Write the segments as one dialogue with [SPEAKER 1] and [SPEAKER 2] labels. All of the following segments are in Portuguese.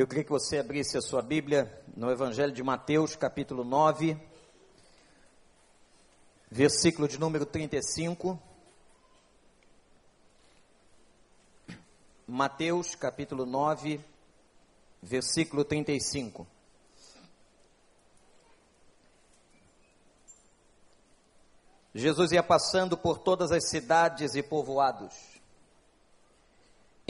[SPEAKER 1] Eu queria que você abrisse a sua Bíblia no Evangelho de Mateus, capítulo 9, versículo de número 35. Mateus, capítulo 9, versículo 35. Jesus ia passando por todas as cidades e povoados,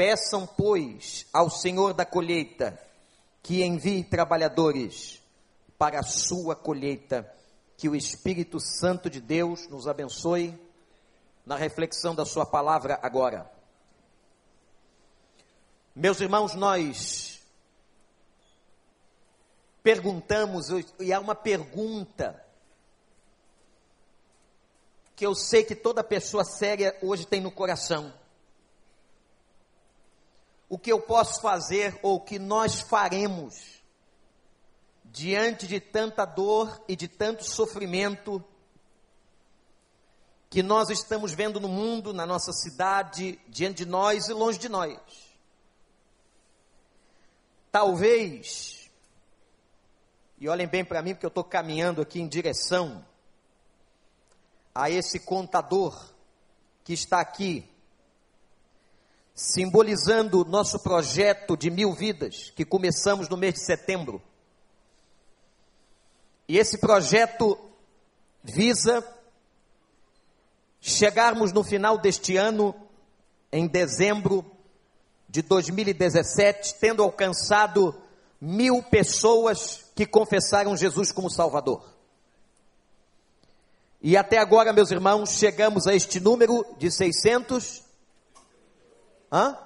[SPEAKER 1] Peçam, pois, ao Senhor da colheita que envie trabalhadores para a sua colheita. Que o Espírito Santo de Deus nos abençoe na reflexão da Sua palavra agora. Meus irmãos, nós perguntamos, e há uma pergunta que eu sei que toda pessoa séria hoje tem no coração. O que eu posso fazer ou o que nós faremos diante de tanta dor e de tanto sofrimento que nós estamos vendo no mundo, na nossa cidade, diante de nós e longe de nós. Talvez, e olhem bem para mim, porque eu estou caminhando aqui em direção a esse contador que está aqui, simbolizando nosso projeto de mil vidas, que começamos no mês de setembro. E esse projeto visa chegarmos no final deste ano, em dezembro de 2017, tendo alcançado mil pessoas que confessaram Jesus como Salvador. E até agora, meus irmãos, chegamos a este número de 600. Hã?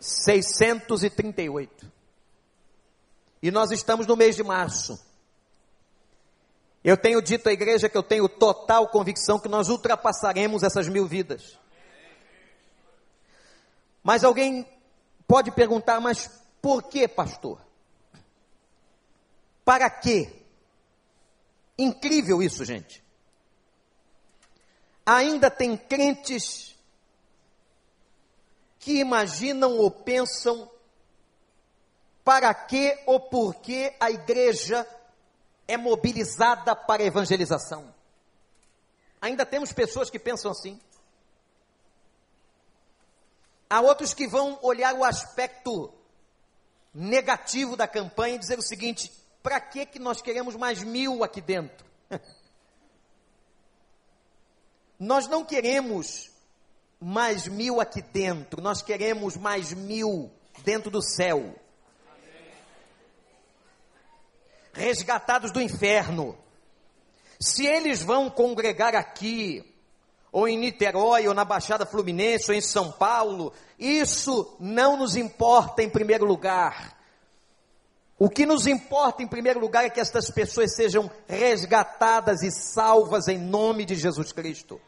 [SPEAKER 1] 638. E nós estamos no mês de março. Eu tenho dito à igreja que eu tenho total convicção que nós ultrapassaremos essas mil vidas. Mas alguém pode perguntar, mas por que, pastor? Para quê? Incrível isso, gente ainda tem crentes que imaginam ou pensam para que ou por que a igreja é mobilizada para a evangelização. Ainda temos pessoas que pensam assim. Há outros que vão olhar o aspecto negativo da campanha e dizer o seguinte: para que que nós queremos mais mil aqui dentro? Nós não queremos mais mil aqui dentro, nós queremos mais mil dentro do céu. Resgatados do inferno. Se eles vão congregar aqui, ou em Niterói, ou na Baixada Fluminense, ou em São Paulo, isso não nos importa em primeiro lugar. O que nos importa em primeiro lugar é que estas pessoas sejam resgatadas e salvas em nome de Jesus Cristo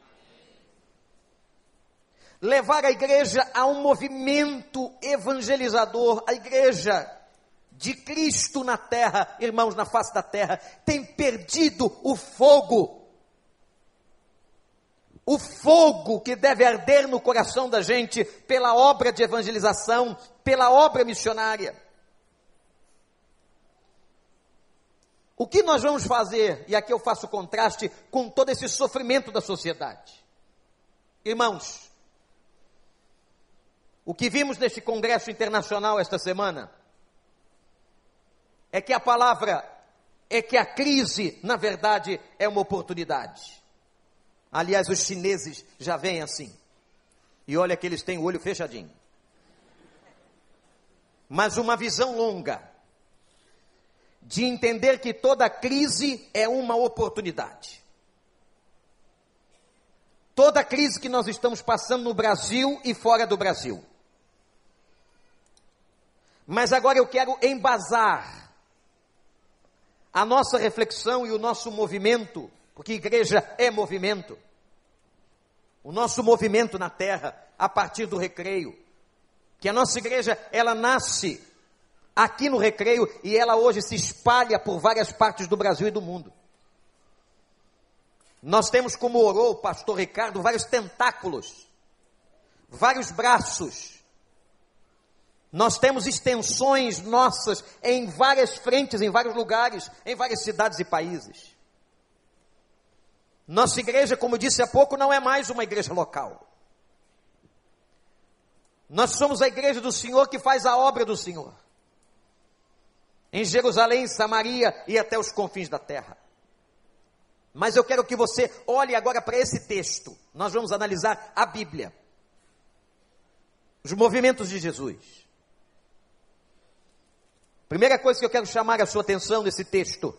[SPEAKER 1] levar a igreja a um movimento evangelizador, a igreja de Cristo na terra, irmãos, na face da terra, tem perdido o fogo. O fogo que deve arder no coração da gente pela obra de evangelização, pela obra missionária. O que nós vamos fazer, e aqui eu faço contraste com todo esse sofrimento da sociedade? Irmãos, o que vimos neste congresso internacional esta semana é que a palavra é que a crise, na verdade, é uma oportunidade. Aliás, os chineses já vêm assim. E olha que eles têm o olho fechadinho. Mas uma visão longa de entender que toda crise é uma oportunidade. Toda crise que nós estamos passando no Brasil e fora do Brasil Mas agora eu quero embasar a nossa reflexão e o nosso movimento, porque igreja é movimento. O nosso movimento na terra a partir do recreio. Que a nossa igreja, ela nasce aqui no recreio e ela hoje se espalha por várias partes do Brasil e do mundo. Nós temos, como orou o pastor Ricardo, vários tentáculos, vários braços. Nós temos extensões nossas em várias frentes, em vários lugares, em várias cidades e países. Nossa igreja, como disse há pouco, não é mais uma igreja local. Nós somos a igreja do Senhor que faz a obra do Senhor. Em Jerusalém, Samaria e até os confins da terra. Mas eu quero que você olhe agora para esse texto. Nós vamos analisar a Bíblia. Os movimentos de Jesus. Primeira coisa que eu quero chamar a sua atenção nesse texto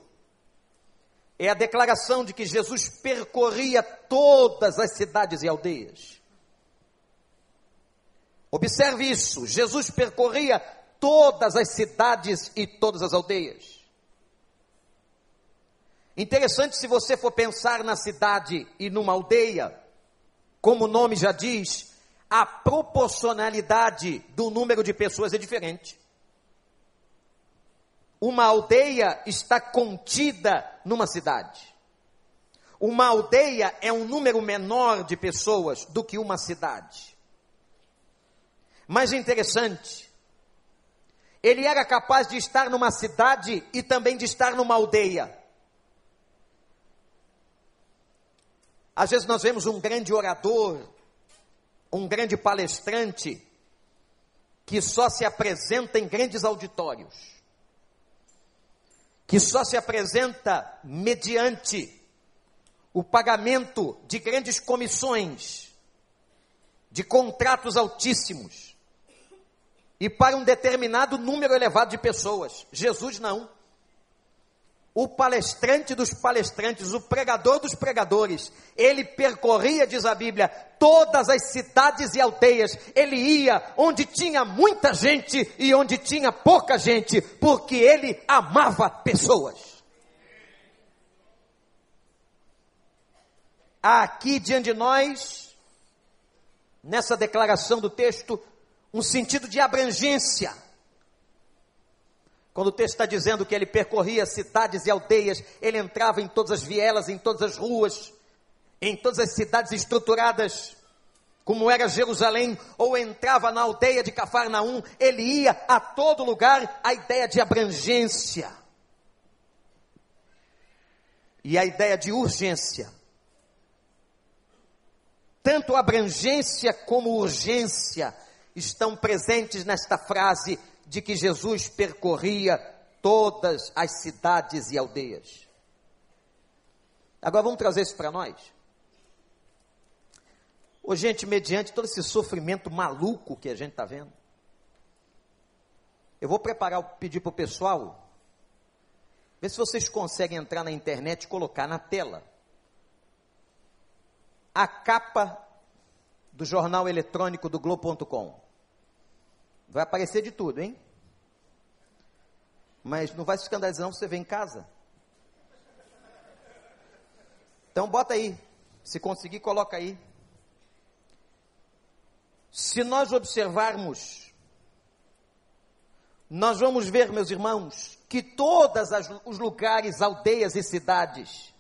[SPEAKER 1] é a declaração de que Jesus percorria todas as cidades e aldeias. Observe isso: Jesus percorria todas as cidades e todas as aldeias. Interessante se você for pensar na cidade e numa aldeia, como o nome já diz, a proporcionalidade do número de pessoas é diferente. Uma aldeia está contida numa cidade. Uma aldeia é um número menor de pessoas do que uma cidade. Mas interessante, ele era capaz de estar numa cidade e também de estar numa aldeia. Às vezes nós vemos um grande orador, um grande palestrante, que só se apresenta em grandes auditórios, que só se apresenta mediante o pagamento de grandes comissões, de contratos altíssimos, e para um determinado número elevado de pessoas. Jesus não o palestrante dos palestrantes, o pregador dos pregadores. Ele percorria, diz a Bíblia, todas as cidades e aldeias. Ele ia onde tinha muita gente e onde tinha pouca gente, porque ele amava pessoas. Aqui diante de nós, nessa declaração do texto, um sentido de abrangência quando o texto está dizendo que ele percorria cidades e aldeias, ele entrava em todas as vielas, em todas as ruas, em todas as cidades estruturadas, como era Jerusalém, ou entrava na aldeia de Cafarnaum, ele ia a todo lugar, a ideia de abrangência. E a ideia de urgência. Tanto abrangência como urgência estão presentes nesta frase de que Jesus percorria todas as cidades e aldeias. Agora vamos trazer isso para nós. Ô, gente, mediante todo esse sofrimento maluco que a gente está vendo, eu vou preparar, pedir para o pessoal, ver se vocês conseguem entrar na internet e colocar na tela a capa do jornal eletrônico do Globo.com. Vai aparecer de tudo, hein? Mas não vai se escandalizar não você vem em casa. Então bota aí. Se conseguir, coloca aí. Se nós observarmos, nós vamos ver, meus irmãos, que todos os lugares, aldeias e cidades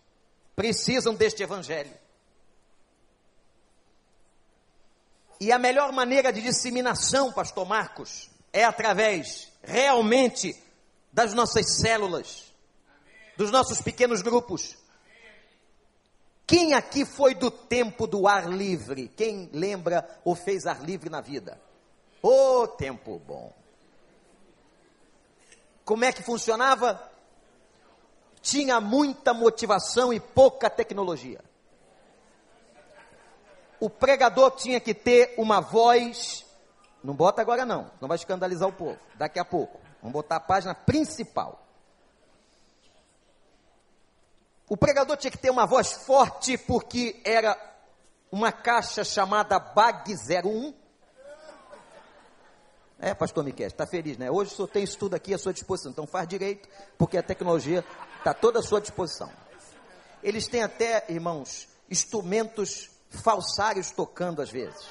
[SPEAKER 1] precisam deste evangelho. E a melhor maneira de disseminação, pastor Marcos, é através realmente das nossas células, dos nossos pequenos grupos. Quem aqui foi do tempo do ar livre? Quem lembra ou fez ar livre na vida? Ô oh, tempo bom! Como é que funcionava? Tinha muita motivação e pouca tecnologia o pregador tinha que ter uma voz. Não bota agora não, não vai escandalizar o povo. Daqui a pouco. Vamos botar a página principal. O pregador tinha que ter uma voz forte porque era uma caixa chamada BAG 01. É, pastor Miquel, está feliz, né? Hoje só tem isso tudo aqui à sua disposição. Então faz direito, porque a tecnologia está toda à sua disposição. Eles têm até, irmãos, instrumentos falsários tocando às vezes.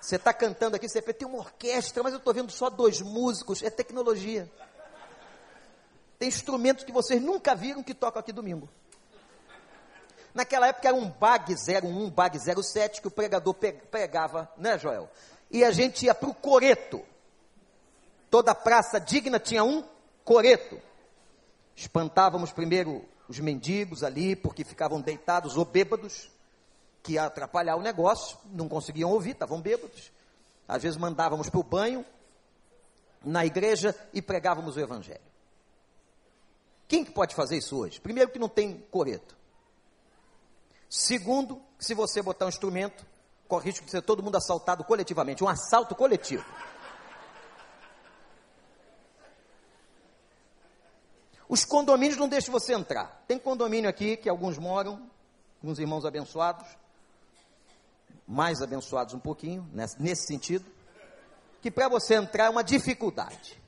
[SPEAKER 1] Você está cantando aqui, você tem uma orquestra, mas eu estou vendo só dois músicos. É tecnologia. Tem instrumentos que vocês nunca viram que tocam aqui domingo. Naquela época era um BAG 01, BAG 07 que o pregador pregava, né, Joel? E a gente ia para o coreto. Toda praça digna tinha um coreto. Espantávamos primeiro os mendigos ali, porque ficavam deitados ou bêbados, que ia atrapalhar o negócio, não conseguiam ouvir, estavam bêbados. Às vezes mandávamos para o banho, na igreja, e pregávamos o evangelho. Quem que pode fazer isso hoje? Primeiro que não tem coreto. Segundo, se você botar um instrumento, corre risco de ser todo mundo assaltado coletivamente, um assalto coletivo. Os condomínios não deixam você entrar. Tem condomínio aqui que alguns moram, uns irmãos abençoados, mais abençoados um pouquinho, nesse sentido, que para você entrar é uma dificuldade.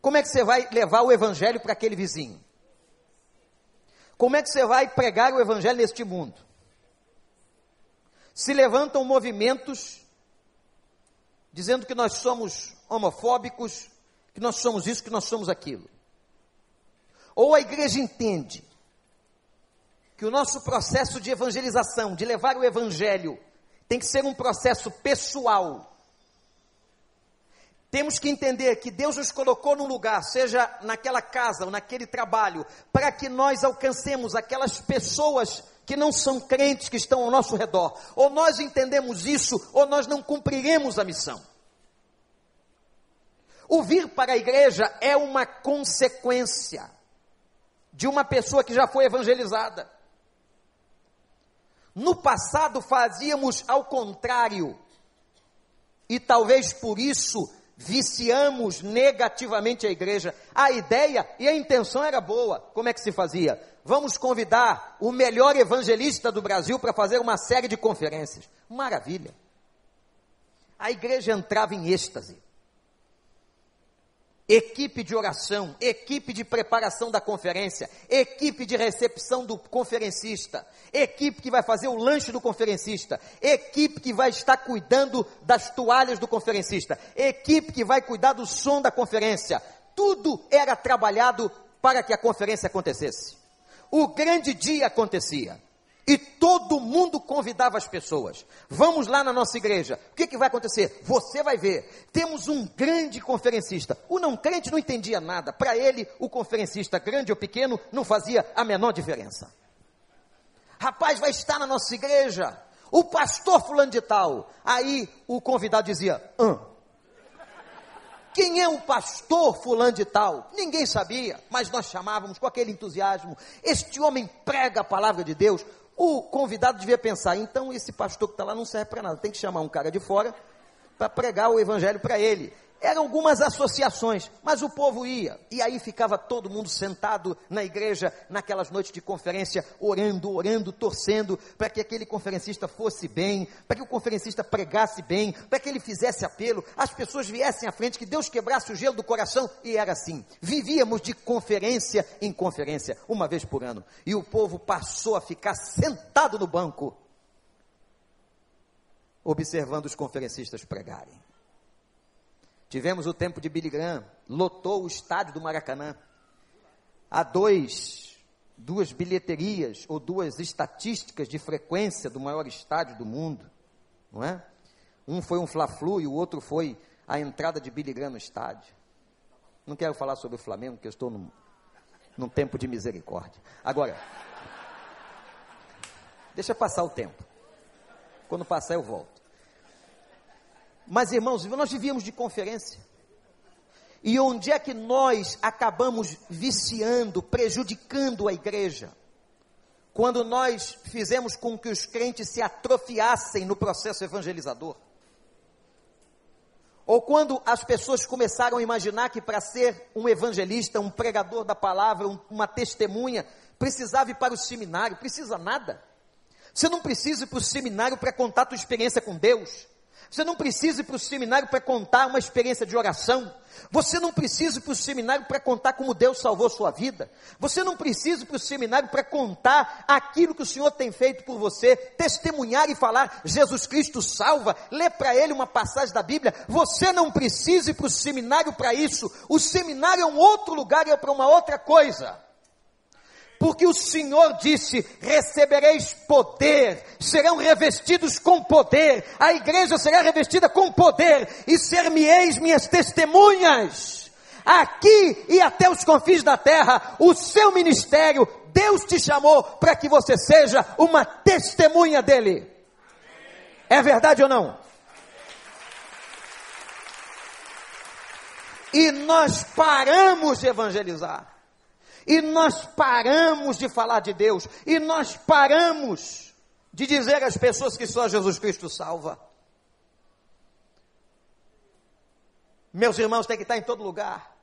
[SPEAKER 1] Como é que você vai levar o evangelho para aquele vizinho? Como é que você vai pregar o evangelho neste mundo? Se levantam movimentos dizendo que nós somos homofóbicos, que nós somos isso, que nós somos aquilo. Ou a igreja entende que o nosso processo de evangelização, de levar o evangelho, tem que ser um processo pessoal. Temos que entender que Deus nos colocou num lugar, seja naquela casa ou naquele trabalho, para que nós alcancemos aquelas pessoas que não são crentes que estão ao nosso redor. Ou nós entendemos isso, ou nós não cumpriremos a missão. O vir para a igreja é uma consequência de uma pessoa que já foi evangelizada. No passado fazíamos ao contrário, e talvez por isso viciamos negativamente a igreja. A ideia e a intenção era boa. Como é que se fazia? Vamos convidar o melhor evangelista do Brasil para fazer uma série de conferências. Maravilha. A igreja entrava em êxtase equipe de oração, equipe de preparação da conferência, equipe de recepção do conferencista, equipe que vai fazer o lanche do conferencista, equipe que vai estar cuidando das toalhas do conferencista, equipe que vai cuidar do som da conferência. Tudo era trabalhado para que a conferência acontecesse. O grande dia acontecia. E todo mundo convidava as pessoas. Vamos lá na nossa igreja. O que, que vai acontecer? Você vai ver. Temos um grande conferencista. O não crente não entendia nada. Para ele, o conferencista, grande ou pequeno, não fazia a menor diferença. Rapaz, vai estar na nossa igreja. O pastor fulano de tal. Aí o convidado dizia: Hã? Quem é o pastor fulano de tal? Ninguém sabia, mas nós chamávamos com aquele entusiasmo. Este homem prega a palavra de Deus. O convidado devia pensar, então esse pastor que está lá não serve para nada, tem que chamar um cara de fora para pregar o evangelho para ele. Eram algumas associações, mas o povo ia. E aí ficava todo mundo sentado na igreja, naquelas noites de conferência, orando, orando, torcendo, para que aquele conferencista fosse bem, para que o conferencista pregasse bem, para que ele fizesse apelo, as pessoas viessem à frente, que Deus quebrasse o gelo do coração. E era assim. Vivíamos de conferência em conferência, uma vez por ano. E o povo passou a ficar sentado no banco, observando os conferencistas pregarem. Tivemos o tempo de Billy Graham, lotou o estádio do Maracanã. Há dois, duas bilheterias ou duas estatísticas de frequência do maior estádio do mundo, não é? Um foi um Fla-Flu e o outro foi a entrada de Billy Graham no estádio. Não quero falar sobre o Flamengo, porque eu estou num, num tempo de misericórdia. Agora, deixa passar o tempo. Quando passar eu volto. Mas, irmãos, nós vivíamos de conferência. E onde é que nós acabamos viciando, prejudicando a igreja? Quando nós fizemos com que os crentes se atrofiassem no processo evangelizador. Ou quando as pessoas começaram a imaginar que para ser um evangelista, um pregador da palavra, um, uma testemunha, precisava ir para o seminário. Precisa nada. Você não precisa ir para o seminário para contar a tua experiência com Deus. Você não precisa ir para o seminário para contar uma experiência de oração. Você não precisa ir para o seminário para contar como Deus salvou sua vida. Você não precisa ir para o seminário para contar aquilo que o Senhor tem feito por você, testemunhar e falar, Jesus Cristo salva, ler para ele uma passagem da Bíblia. Você não precisa ir para o seminário para isso. O seminário é um outro lugar e é para uma outra coisa porque o Senhor disse: recebereis poder, serão revestidos com poder, a igreja será revestida com poder, e ser-me-eis minhas testemunhas, aqui e até os confins da terra, o seu ministério, Deus te chamou para que você seja uma testemunha dele. É verdade ou não? E nós paramos de evangelizar. E nós paramos de falar de Deus. E nós paramos de dizer às pessoas que só Jesus Cristo salva. Meus irmãos, tem que estar em todo lugar.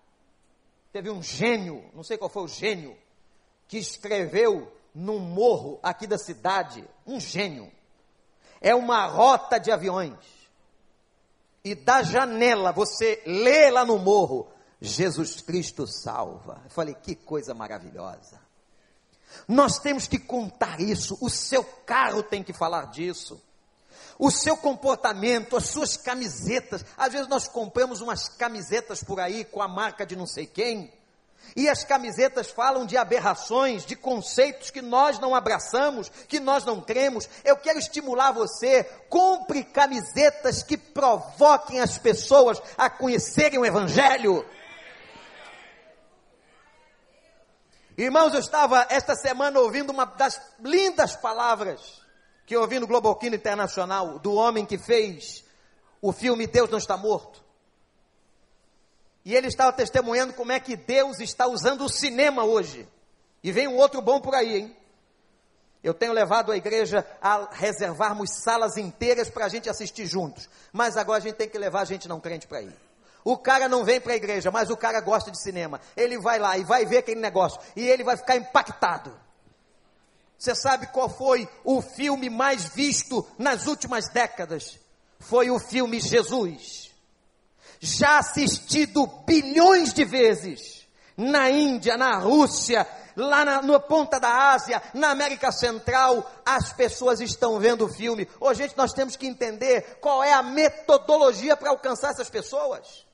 [SPEAKER 1] Teve um gênio, não sei qual foi o gênio, que escreveu num morro aqui da cidade, um gênio. É uma rota de aviões. E da janela você lê lá no morro Jesus Cristo salva. Eu falei, que coisa maravilhosa. Nós temos que contar isso, o seu carro tem que falar disso. O seu comportamento, as suas camisetas. Às vezes nós compramos umas camisetas por aí com a marca de não sei quem. E as camisetas falam de aberrações, de conceitos que nós não abraçamos, que nós não cremos. Eu quero estimular você, compre camisetas que provoquem as pessoas a conhecerem o Evangelho. Irmãos, eu estava esta semana ouvindo uma das lindas palavras que eu ouvi no Globoquino Internacional do homem que fez o filme Deus Não Está Morto. E ele estava testemunhando como é que Deus está usando o cinema hoje. E vem um outro bom por aí, hein? Eu tenho levado a igreja a reservarmos salas inteiras para a gente assistir juntos. Mas agora a gente tem que levar a gente não crente para ir. O cara não vem para a igreja, mas o cara gosta de cinema. Ele vai lá e vai ver aquele negócio. E ele vai ficar impactado. Você sabe qual foi o filme mais visto nas últimas décadas? Foi o filme Jesus. Já assistido bilhões de vezes. Na Índia, na Rússia, lá na, na, ponta da Ásia, na América Central, as pessoas estão vendo o filme. Ô, gente, nós temos que entender qual é a metodologia para alcançar essas pessoas.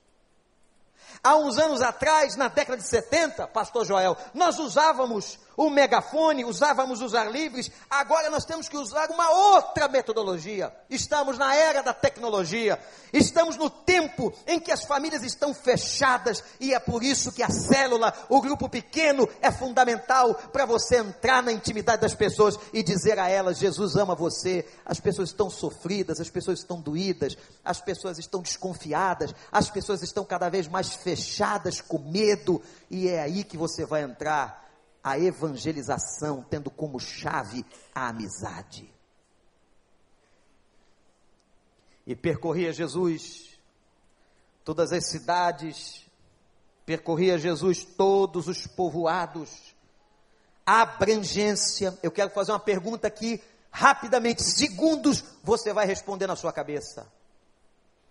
[SPEAKER 1] Há uns anos atrás, na década de 70, pastor Joel, nós usávamos o megafone, usávamos os ar livres, agora nós temos que usar uma outra metodologia. Estamos na era da tecnologia, estamos no tempo em que as famílias estão fechadas e é por isso que a célula, o grupo pequeno, é fundamental para você entrar na intimidade das pessoas e dizer a elas: Jesus ama você. As pessoas estão sofridas, as pessoas estão doídas, as pessoas estão desconfiadas, as pessoas estão cada vez mais fechadas com medo, e é aí que você vai entrar a evangelização, tendo como chave a amizade. E percorria Jesus todas as cidades, percorria Jesus todos os povoados, abrangência. Eu quero fazer uma pergunta aqui, rapidamente, segundos, você vai responder na sua cabeça.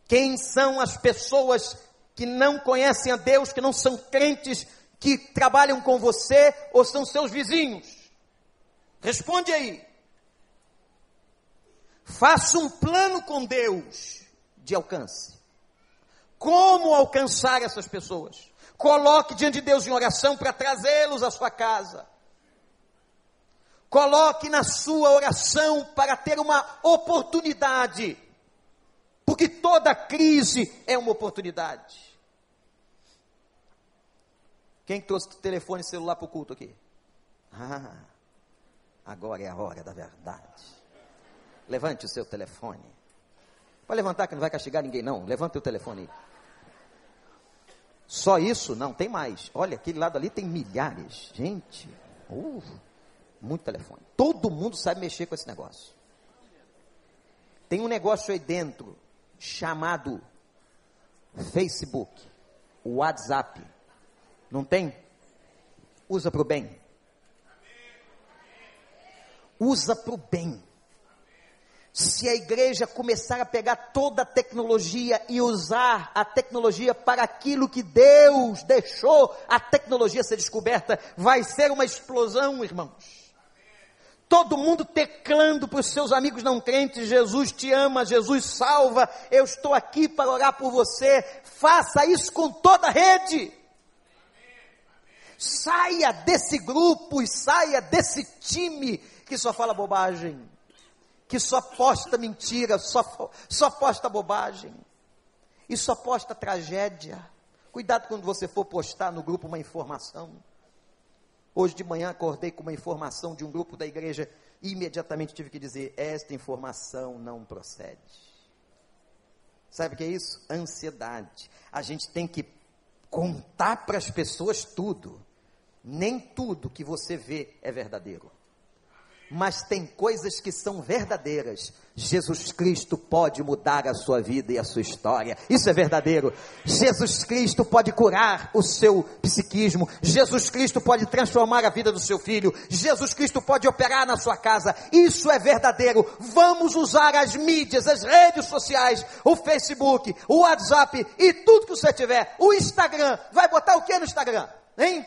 [SPEAKER 1] Quem são as pessoas que não conhecem a Deus, que não são crentes que trabalham com você ou são seus vizinhos? Responde aí. Faça um plano com Deus de alcance. Como alcançar essas pessoas? Coloque diante de Deus em oração para trazê-los à sua casa. Coloque na sua oração para ter uma oportunidade. Porque toda crise é uma oportunidade. Quem trouxe telefone celular para o culto aqui? Ah, agora é a hora da verdade. Levante o seu telefone. Pode levantar que não vai castigar ninguém, não. Levante o telefone. Só isso? Não, tem mais. Olha, aquele lado ali tem milhares. Gente, uh, muito telefone. Todo mundo sabe mexer com esse negócio. Tem um negócio aí dentro chamado Facebook, WhatsApp. Não tem? Usa para o bem. Usa para o bem. se a igreja começar a pegar toda a tecnologia e usar a tecnologia para aquilo que Deus deixou a tecnologia ser descoberta, vai ser uma explosão, irmãos. Todo mundo teclando para os seus amigos não crentes: Jesus te ama, Jesus salva, eu estou aqui para orar por você. Faça isso com toda a rede. Saia desse grupo e saia desse time que só fala bobagem que só posta mentira, só, só posta bobagem, e só posta tragédia. Cuidado quando você for postar no grupo uma informação. Hoje de manhã acordei com uma informação de um grupo da igreja e imediatamente tive que dizer: esta informação não procede. Sabe o que é isso? Ansiedade. A gente tem que contar para as pessoas tudo. Nem tudo que você vê é verdadeiro mas tem coisas que são verdadeiras. Jesus Cristo pode mudar a sua vida e a sua história. Isso é verdadeiro. Jesus Cristo pode curar o seu psiquismo. Jesus Cristo pode transformar a vida do seu filho. Jesus Cristo pode operar na sua casa. Isso é verdadeiro. Vamos usar as mídias, as redes sociais, o Facebook, o WhatsApp e tudo que você tiver. O Instagram. Vai botar o que no Instagram? Hein?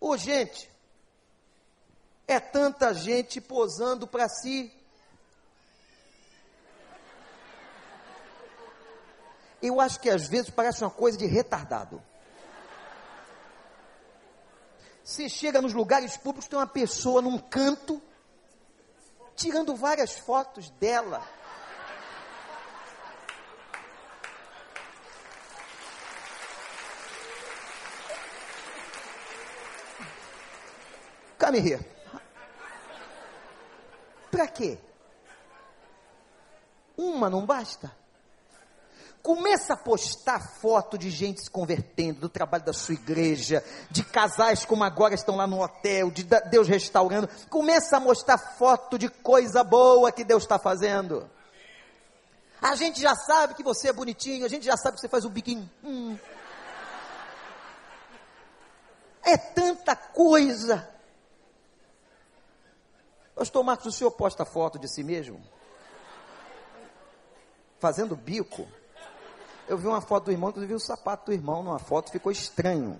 [SPEAKER 1] Ô, gente, é tanta gente posando para si. Eu acho que às vezes parece uma coisa de retardado. Você chega nos lugares públicos, tem uma pessoa num canto, tirando várias fotos dela. Come here. Para quê? Uma não basta? Começa a postar foto de gente se convertendo, do trabalho da sua igreja, de casais como agora estão lá no hotel, de Deus restaurando. Começa a mostrar foto de coisa boa que Deus está fazendo. A gente já sabe que você é bonitinho, a gente já sabe que você faz o biquinho. Hum. É tanta coisa. Pastor Marcos, o senhor posta foto de si mesmo? Fazendo bico? Eu vi uma foto do irmão, inclusive o sapato do irmão numa foto ficou estranho.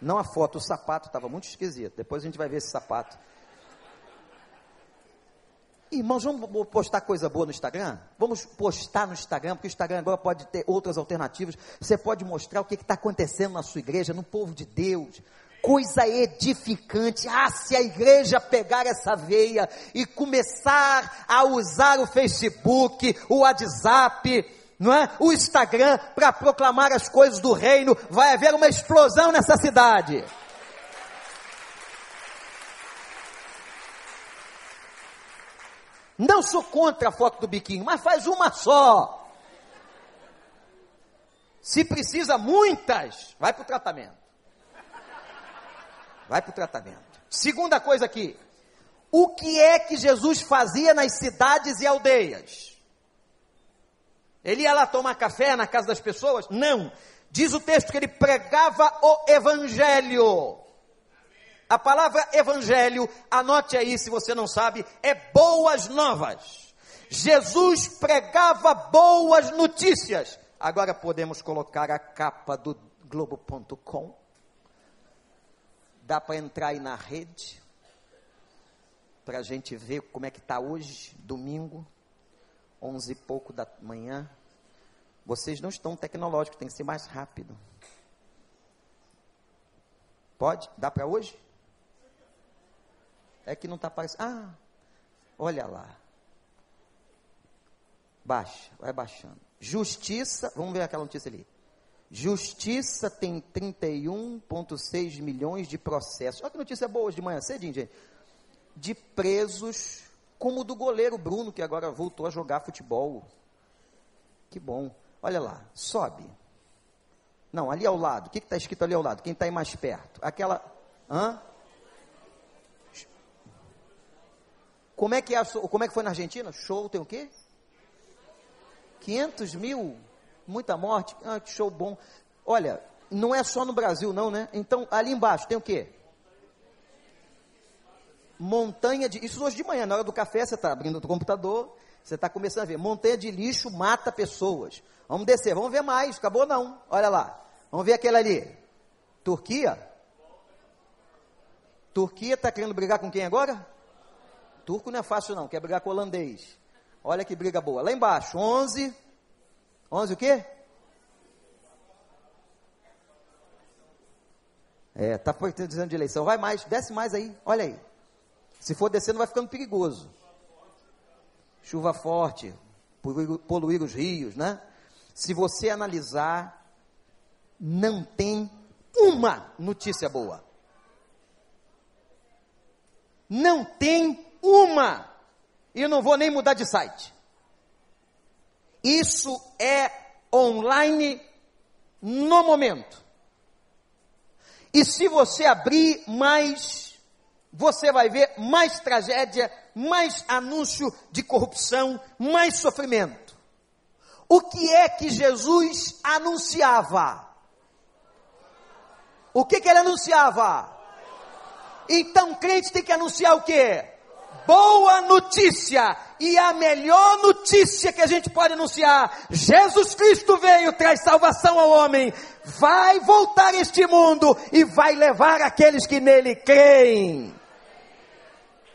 [SPEAKER 1] Não a foto, o sapato estava muito esquisito. Depois a gente vai ver esse sapato. Irmãos, vamos postar coisa boa no Instagram? Vamos postar no Instagram, porque o Instagram agora pode ter outras alternativas. Você pode mostrar o que está acontecendo na sua igreja, no povo de Deus coisa edificante. Ah, se a igreja pegar essa veia e começar a usar o Facebook, o WhatsApp, não é? O Instagram para proclamar as coisas do reino, vai haver uma explosão nessa cidade. Não sou contra a foto do biquinho, mas faz uma só. Se precisa muitas, vai para o tratamento. Vai para o tratamento. Segunda coisa aqui. O que é que Jesus fazia nas cidades e aldeias? Ele ia lá tomar café na casa das pessoas? Não. Diz o texto que ele pregava o evangelho. A palavra evangelho, anote aí se você não sabe, é boas novas. Jesus pregava boas notícias. Agora podemos colocar a capa do Globo.com Dá para entrar aí na rede, para a gente ver como é que está hoje, domingo, onze e pouco da manhã. Vocês não estão tecnológicos, tem que ser mais rápido. Pode? Dá para hoje? É que não está aparecendo. Ah, olha lá. Baixa, vai baixando. Justiça, vamos ver aquela notícia ali. Justiça tem 31,6 milhões de processos. Olha que notícia boa hoje de manhã, cedinho, gente. De presos, como o do goleiro Bruno, que agora voltou a jogar futebol. Que bom. Olha lá, sobe. Não, ali ao lado. O que está escrito ali ao lado? Quem está aí mais perto? Aquela. Hã? Como é que é como é que foi na Argentina? Show tem o quê? 500 mil muita morte, ah, que show bom. Olha, não é só no Brasil não, né? Então, ali embaixo tem o quê? montanha de. Isso hoje de manhã, na hora do café, você está abrindo o computador, você está começando a ver. Montanha de lixo mata pessoas. Vamos descer, vamos ver mais. Acabou não. Olha lá. Vamos ver aquele ali. Turquia? Turquia está querendo brigar com quem agora? Turco não é fácil não, quer brigar com holandês. Olha que briga boa. Lá embaixo, 11. 11 o quê? É, tá dizendo de eleição. Vai mais, desce mais aí. Olha aí. Se for descendo, vai ficando perigoso. Chuva forte, poluir os rios, né? Se você analisar, não tem uma notícia boa. Não tem uma. E eu não vou nem mudar de site. Isso é online no momento. E se você abrir mais você vai ver mais tragédia, mais anúncio de corrupção, mais sofrimento. O que é que Jesus anunciava? O que, que ele anunciava? Então crente tem que anunciar o que? Boa notícia. E a melhor notícia que a gente pode anunciar: Jesus Cristo veio, traz salvação ao homem, vai voltar este mundo e vai levar aqueles que nele creem.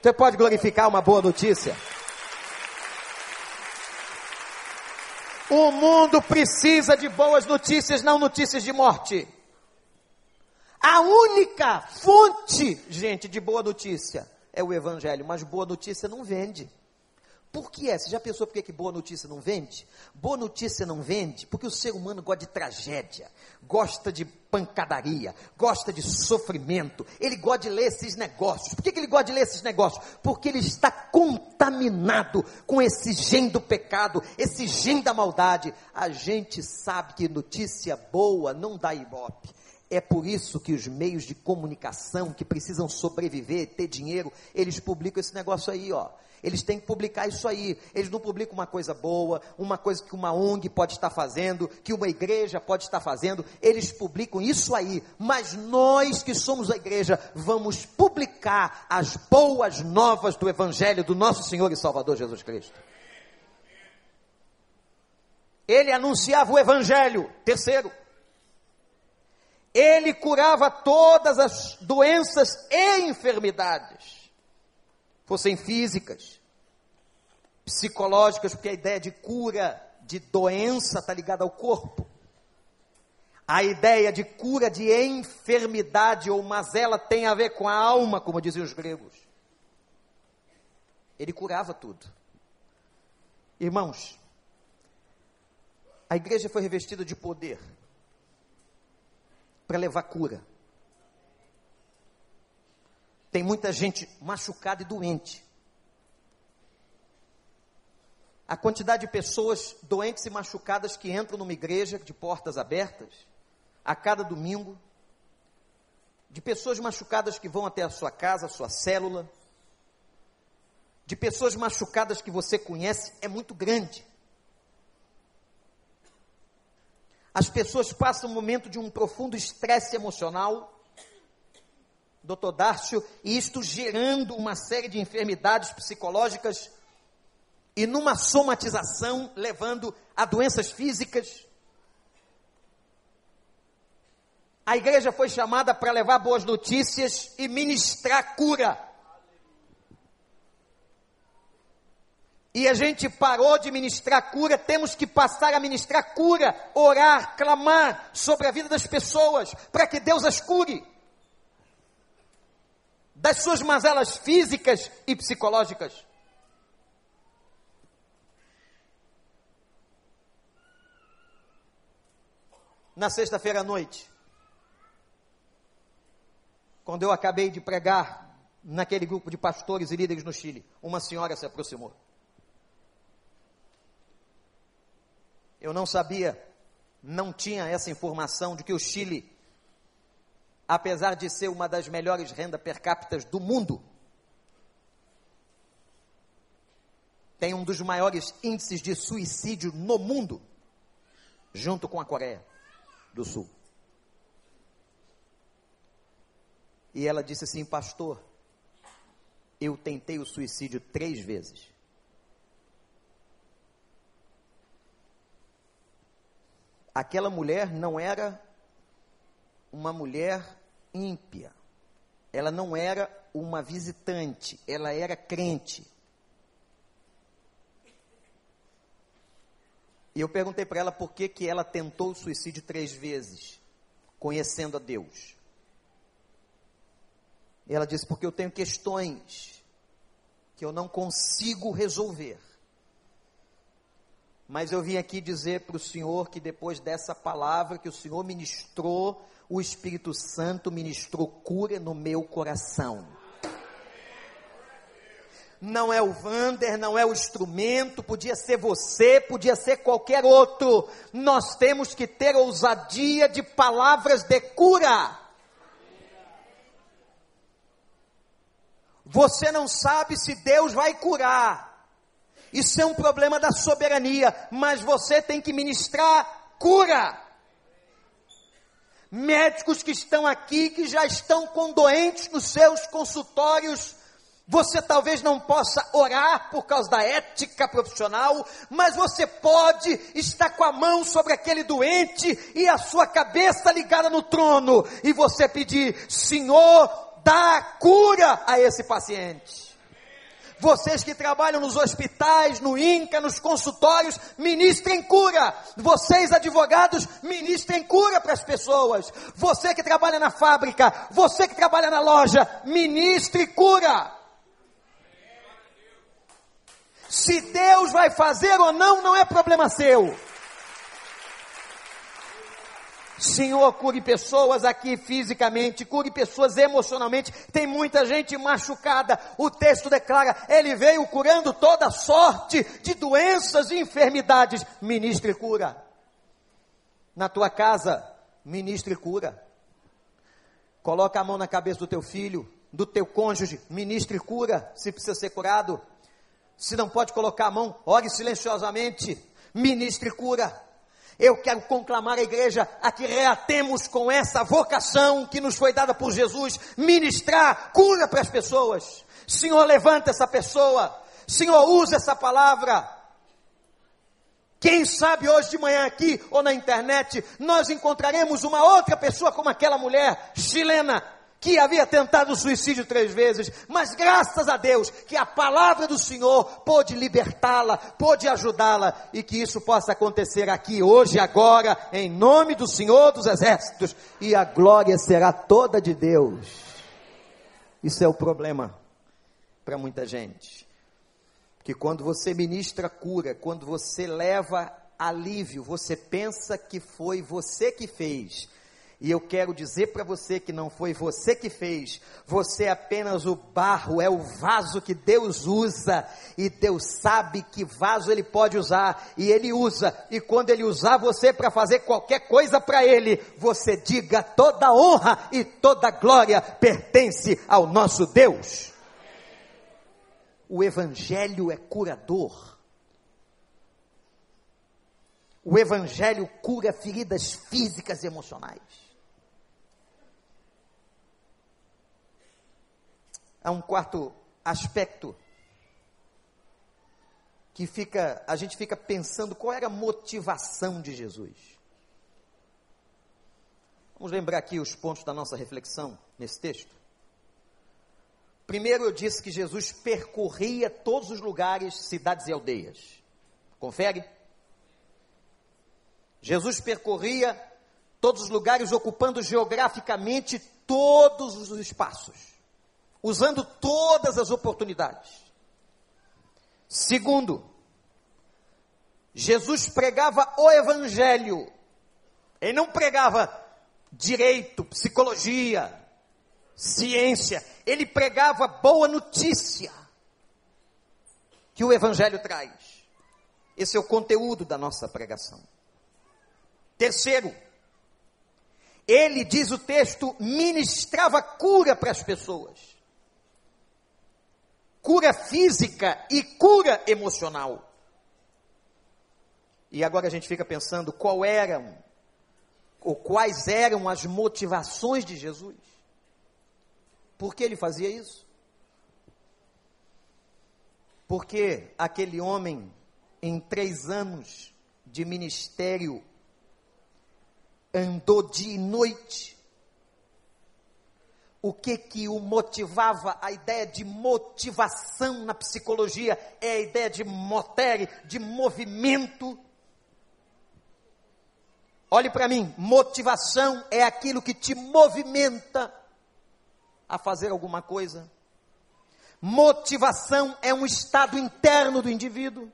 [SPEAKER 1] Você pode glorificar uma boa notícia? O mundo precisa de boas notícias, não notícias de morte. A única fonte, gente, de boa notícia é o Evangelho, mas boa notícia não vende. Por que é? Você já pensou por que, que boa notícia não vende? Boa notícia não vende porque o ser humano gosta de tragédia, gosta de pancadaria, gosta de sofrimento, ele gosta de ler esses negócios. Por que, que ele gosta de ler esses negócios? Porque ele está contaminado com esse gen do pecado, esse gen da maldade. A gente sabe que notícia boa não dá ibope. É por isso que os meios de comunicação que precisam sobreviver, ter dinheiro, eles publicam esse negócio aí, ó. Eles têm que publicar isso aí. Eles não publicam uma coisa boa, uma coisa que uma ONG pode estar fazendo, que uma igreja pode estar fazendo. Eles publicam isso aí. Mas nós que somos a igreja, vamos publicar as boas novas do Evangelho do nosso Senhor e Salvador Jesus Cristo. Ele anunciava o Evangelho. Terceiro, ele curava todas as doenças e enfermidades fossem físicas, psicológicas, porque a ideia de cura de doença está ligada ao corpo. A ideia de cura de enfermidade ou mazela tem a ver com a alma, como diziam os gregos. Ele curava tudo. Irmãos, a igreja foi revestida de poder para levar cura. Tem muita gente machucada e doente. A quantidade de pessoas doentes e machucadas que entram numa igreja de portas abertas a cada domingo, de pessoas machucadas que vão até a sua casa, a sua célula, de pessoas machucadas que você conhece, é muito grande. As pessoas passam um momento de um profundo estresse emocional, Dr. Dárcio, e isto gerando uma série de enfermidades psicológicas e numa somatização levando a doenças físicas. A igreja foi chamada para levar boas notícias e ministrar cura. E a gente parou de ministrar cura, temos que passar a ministrar cura, orar, clamar sobre a vida das pessoas, para que Deus as cure das suas mazelas físicas e psicológicas. Na sexta-feira à noite, quando eu acabei de pregar naquele grupo de pastores e líderes no Chile, uma senhora se aproximou. Eu não sabia, não tinha essa informação de que o Chile apesar de ser uma das melhores renda per capita do mundo, tem um dos maiores índices de suicídio no mundo, junto com a Coreia do Sul. E ela disse assim, pastor, eu tentei o suicídio três vezes. Aquela mulher não era uma mulher ímpia. Ela não era uma visitante, ela era crente. E eu perguntei para ela por que, que ela tentou o suicídio três vezes, conhecendo a Deus. E ela disse: porque eu tenho questões que eu não consigo resolver. Mas eu vim aqui dizer para o Senhor que depois dessa palavra que o Senhor ministrou, o Espírito Santo ministrou cura no meu coração. Não é o Vander, não é o instrumento, podia ser você, podia ser qualquer outro. Nós temos que ter ousadia de palavras de cura. Você não sabe se Deus vai curar. Isso é um problema da soberania, mas você tem que ministrar cura médicos que estão aqui, que já estão com doentes nos seus consultórios. Você talvez não possa orar por causa da ética profissional, mas você pode estar com a mão sobre aquele doente e a sua cabeça ligada no trono e você pedir: Senhor, dá cura a esse paciente. Vocês que trabalham nos hospitais, no INCA, nos consultórios, ministrem cura. Vocês, advogados, ministrem cura para as pessoas. Você que trabalha na fábrica, você que trabalha na loja, ministre cura. Se Deus vai fazer ou não, não é problema seu. Senhor, cure pessoas aqui fisicamente, cure pessoas emocionalmente. Tem muita gente machucada. O texto declara: Ele veio curando toda sorte de doenças e enfermidades. Ministre cura. Na tua casa, ministre cura. Coloca a mão na cabeça do teu filho, do teu cônjuge, ministre cura, se precisa ser curado. Se não pode colocar a mão, ore silenciosamente, ministre cura. Eu quero conclamar a igreja a que reatemos com essa vocação que nos foi dada por Jesus, ministrar cura para as pessoas. Senhor, levanta essa pessoa. Senhor, usa essa palavra. Quem sabe hoje de manhã aqui ou na internet nós encontraremos uma outra pessoa como aquela mulher chilena que havia tentado o suicídio três vezes, mas graças a Deus que a palavra do Senhor pôde libertá-la, pôde ajudá-la e que isso possa acontecer aqui hoje, agora, em nome do Senhor dos Exércitos, e a glória será toda de Deus. Isso é o problema para muita gente. Que quando você ministra cura, quando você leva alívio, você pensa que foi você que fez e eu quero dizer para você que não foi você que fez, você é apenas o barro, é o vaso que Deus usa, e Deus sabe que vaso Ele pode usar, e Ele usa, e quando Ele usar você para fazer qualquer coisa para Ele, você diga: toda honra e toda glória pertence ao nosso Deus. O Evangelho é curador. O Evangelho cura feridas físicas e emocionais. Há um quarto aspecto que fica, a gente fica pensando qual era a motivação de Jesus. Vamos lembrar aqui os pontos da nossa reflexão nesse texto. Primeiro eu disse que Jesus percorria todos os lugares, cidades e aldeias. Confere? Jesus percorria todos os lugares, ocupando geograficamente todos os espaços usando todas as oportunidades. Segundo, Jesus pregava o Evangelho. Ele não pregava direito, psicologia, ciência. Ele pregava boa notícia que o Evangelho traz. Esse é o conteúdo da nossa pregação. Terceiro, ele, diz o texto, ministrava cura para as pessoas cura física e cura emocional. E agora a gente fica pensando qual eram ou quais eram as motivações de Jesus. Por que ele fazia isso? Porque aquele homem, em três anos de ministério, andou dia e noite. O que que o motivava? A ideia de motivação na psicologia é a ideia de motere, de movimento. Olhe para mim, motivação é aquilo que te movimenta a fazer alguma coisa. Motivação é um estado interno do indivíduo.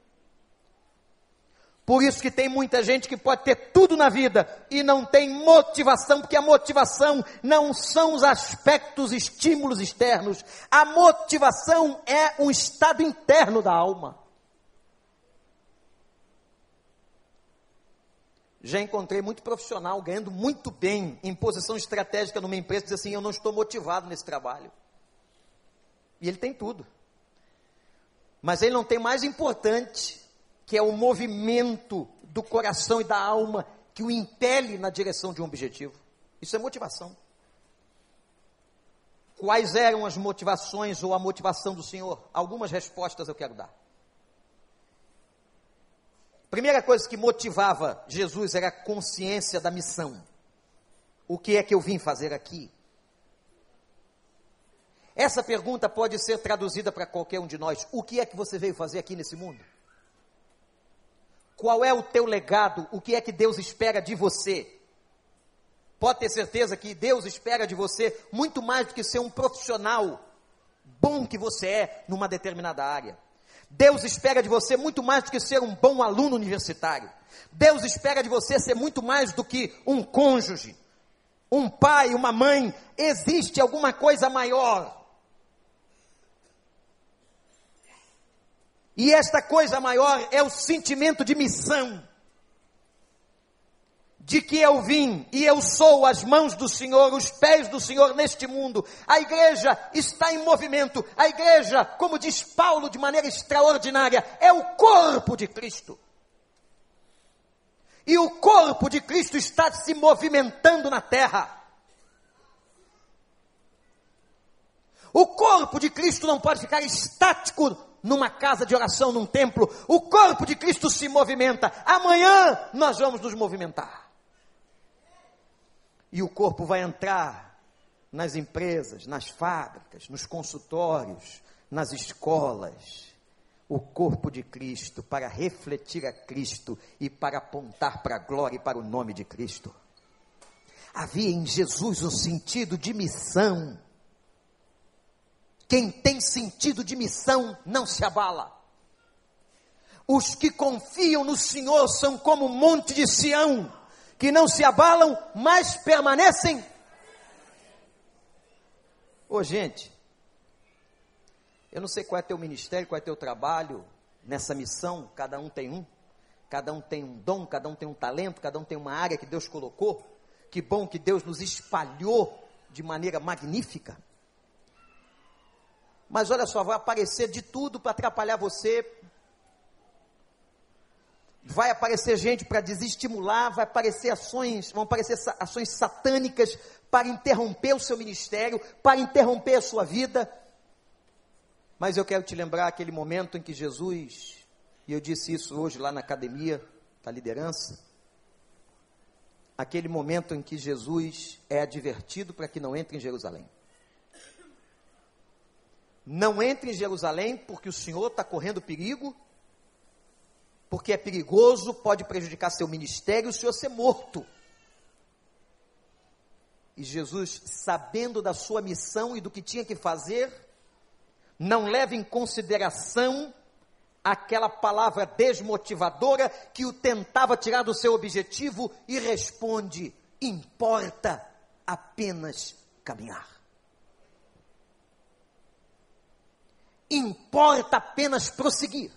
[SPEAKER 1] Por isso que tem muita gente que pode ter tudo na vida e não tem motivação, porque a motivação não são os aspectos, estímulos externos. A motivação é um estado interno da alma. Já encontrei muito profissional ganhando muito bem em posição estratégica numa empresa diz assim: Eu não estou motivado nesse trabalho. E ele tem tudo. Mas ele não tem mais importante, que é o movimento do coração e da alma que o impele na direção de um objetivo. Isso é motivação. Quais eram as motivações ou a motivação do Senhor? Algumas respostas eu quero dar. Primeira coisa que motivava Jesus era a consciência da missão. O que é que eu vim fazer aqui? Essa pergunta pode ser traduzida para qualquer um de nós. O que é que você veio fazer aqui nesse mundo? Qual é o teu legado? O que é que Deus espera de você? Pode ter certeza que Deus espera de você muito mais do que ser um profissional bom que você é numa determinada área. Deus espera de você muito mais do que ser um bom aluno universitário. Deus espera de você ser muito mais do que um cônjuge, um pai, uma mãe. Existe alguma coisa maior. E esta coisa maior é o sentimento de missão de que eu vim e eu sou as mãos do Senhor, os pés do Senhor neste mundo. A igreja está em movimento. A igreja, como diz Paulo de maneira extraordinária, é o corpo de Cristo. E o corpo de Cristo está se movimentando na terra. O corpo de Cristo não pode ficar estático numa casa de oração, num templo. O corpo de Cristo se movimenta. Amanhã nós vamos nos movimentar. E o corpo vai entrar nas empresas, nas fábricas, nos consultórios, nas escolas. O corpo de Cristo para refletir a Cristo e para apontar para a glória e para o nome de Cristo. Havia em Jesus um sentido de missão. Quem tem sentido de missão não se abala. Os que confiam no Senhor são como o monte de Sião, que não se abalam, mas permanecem. Ô gente, eu não sei qual é teu ministério, qual é teu trabalho nessa missão, cada um tem um, cada um tem um dom, cada um tem um talento, cada um tem uma área que Deus colocou. Que bom que Deus nos espalhou de maneira magnífica. Mas olha só, vai aparecer de tudo para atrapalhar você, vai aparecer gente para desestimular, vai aparecer ações, vão aparecer ações satânicas para interromper o seu ministério, para interromper a sua vida. Mas eu quero te lembrar aquele momento em que Jesus, e eu disse isso hoje lá na academia da liderança, aquele momento em que Jesus é advertido para que não entre em Jerusalém. Não entre em Jerusalém porque o Senhor está correndo perigo porque é perigoso, pode prejudicar seu ministério, o senhor ser morto. E Jesus, sabendo da sua missão e do que tinha que fazer, não leva em consideração aquela palavra desmotivadora que o tentava tirar do seu objetivo e responde: importa apenas caminhar. Importa apenas prosseguir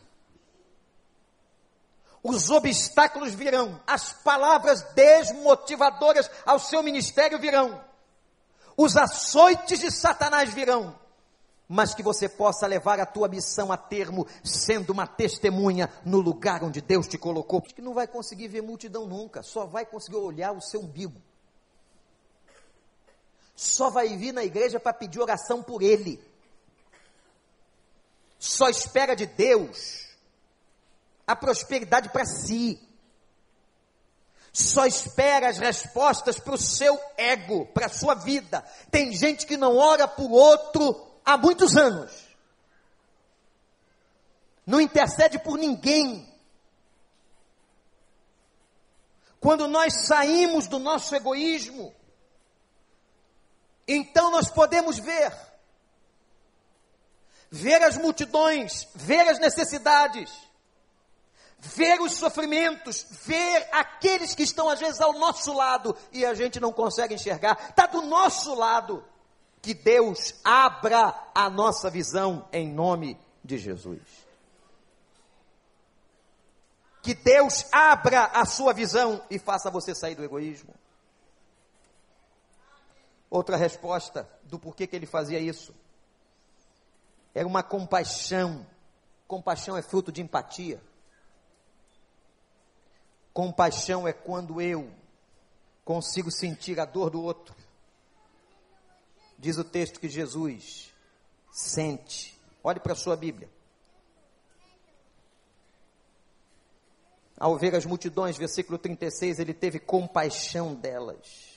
[SPEAKER 1] os obstáculos virão, as palavras desmotivadoras ao seu ministério virão, os açoites de Satanás virão, mas que você possa levar a tua missão a termo, sendo uma testemunha no lugar onde Deus te colocou. Que não vai conseguir ver multidão nunca, só vai conseguir olhar o seu umbigo. Só vai vir na igreja para pedir oração por ele. Só espera de Deus a prosperidade para si. Só espera as respostas para o seu ego, para a sua vida. Tem gente que não ora por outro há muitos anos. Não intercede por ninguém. Quando nós saímos do nosso egoísmo, então nós podemos ver ver as multidões, ver as necessidades, ver os sofrimentos, ver aqueles que estão às vezes ao nosso lado e a gente não consegue enxergar, está do nosso lado. Que Deus abra a nossa visão em nome de Jesus. Que Deus abra a sua visão e faça você sair do egoísmo. Outra resposta do porquê que ele fazia isso. Era uma compaixão. Compaixão é fruto de empatia. Compaixão é quando eu consigo sentir a dor do outro. Diz o texto que Jesus sente. Olhe para a sua Bíblia. Ao ver as multidões, versículo 36, ele teve compaixão delas.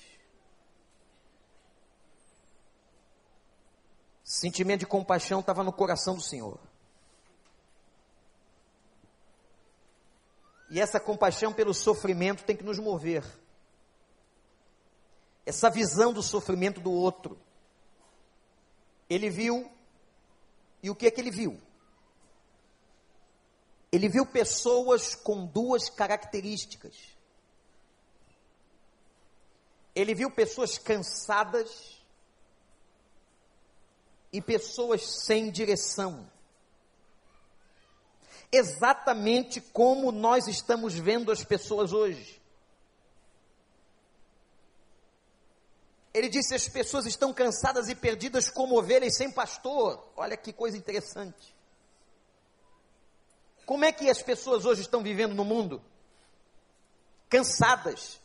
[SPEAKER 1] Sentimento de compaixão estava no coração do Senhor. E essa compaixão pelo sofrimento tem que nos mover. Essa visão do sofrimento do outro. Ele viu, e o que é que ele viu? Ele viu pessoas com duas características. Ele viu pessoas cansadas e pessoas sem direção. Exatamente como nós estamos vendo as pessoas hoje. Ele disse: as pessoas estão cansadas e perdidas como ovelhas sem pastor. Olha que coisa interessante. Como é que as pessoas hoje estão vivendo no mundo? Cansadas,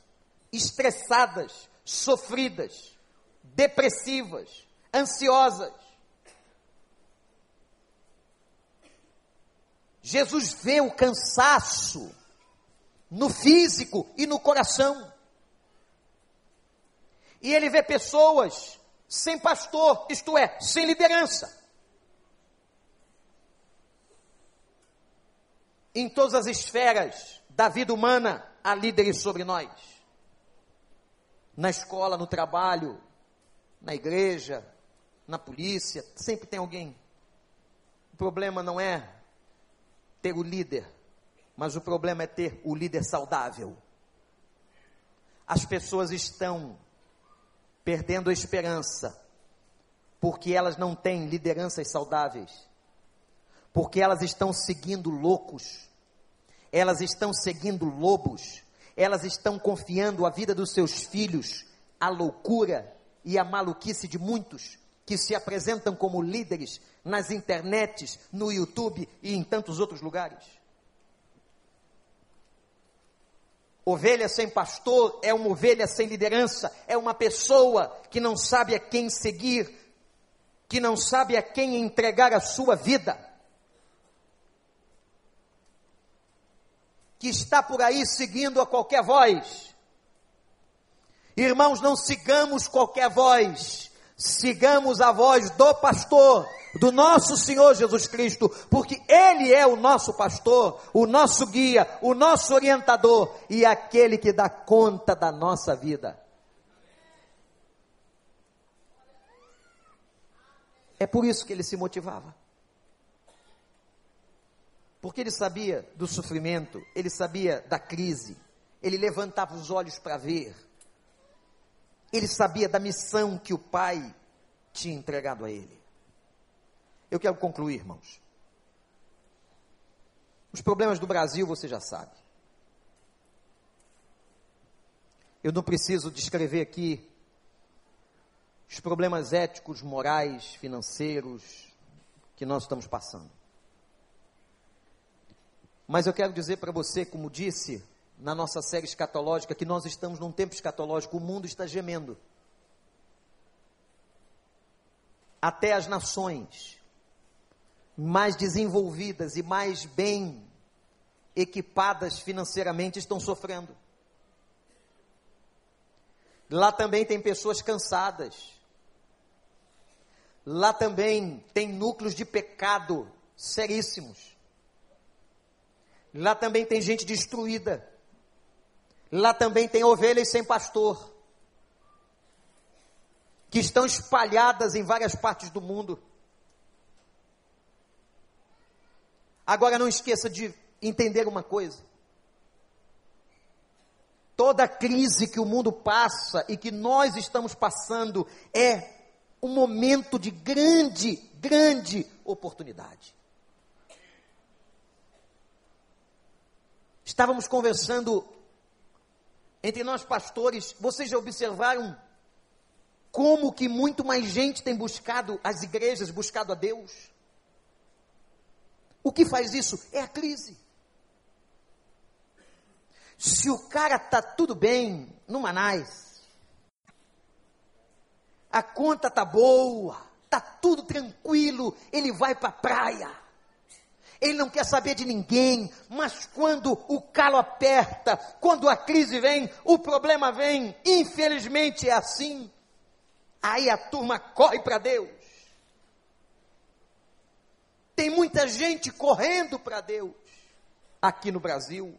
[SPEAKER 1] estressadas, sofridas, depressivas, ansiosas. Jesus vê o cansaço no físico e no coração. E ele vê pessoas sem pastor, isto é, sem liderança. Em todas as esferas da vida humana, há líderes sobre nós. Na escola, no trabalho, na igreja, na polícia, sempre tem alguém. O problema não é ter o líder, mas o problema é ter o líder saudável. As pessoas estão perdendo a esperança, porque elas não têm lideranças saudáveis, porque elas estão seguindo loucos, elas estão seguindo lobos, elas estão confiando a vida dos seus filhos à loucura e à maluquice de muitos que se apresentam como líderes nas internets, no YouTube e em tantos outros lugares. Ovelha sem pastor é uma ovelha sem liderança, é uma pessoa que não sabe a quem seguir, que não sabe a quem entregar a sua vida, que está por aí seguindo a qualquer voz. Irmãos, não sigamos qualquer voz, sigamos a voz do pastor, do nosso Senhor Jesus Cristo, porque Ele é o nosso pastor, o nosso guia, o nosso orientador e aquele que dá conta da nossa vida. É por isso que ele se motivava. Porque ele sabia do sofrimento, ele sabia da crise, ele levantava os olhos para ver, ele sabia da missão que o Pai tinha entregado a ele. Eu quero concluir, irmãos. Os problemas do Brasil você já sabe. Eu não preciso descrever aqui os problemas éticos, morais, financeiros que nós estamos passando. Mas eu quero dizer para você, como disse na nossa série escatológica, que nós estamos num tempo escatológico, o mundo está gemendo. Até as nações mais desenvolvidas e mais bem equipadas financeiramente estão sofrendo. Lá também tem pessoas cansadas. Lá também tem núcleos de pecado seríssimos. Lá também tem gente destruída. Lá também tem ovelhas sem pastor. Que estão espalhadas em várias partes do mundo. Agora não esqueça de entender uma coisa. Toda crise que o mundo passa e que nós estamos passando é um momento de grande, grande oportunidade. Estávamos conversando entre nós pastores, vocês já observaram como que muito mais gente tem buscado as igrejas, buscado a Deus? O que faz isso? É a crise. Se o cara tá tudo bem no Manais, a conta tá boa, tá tudo tranquilo, ele vai para a praia. Ele não quer saber de ninguém, mas quando o calo aperta, quando a crise vem, o problema vem, infelizmente é assim. Aí a turma corre para Deus. Tem muita gente correndo para Deus aqui no Brasil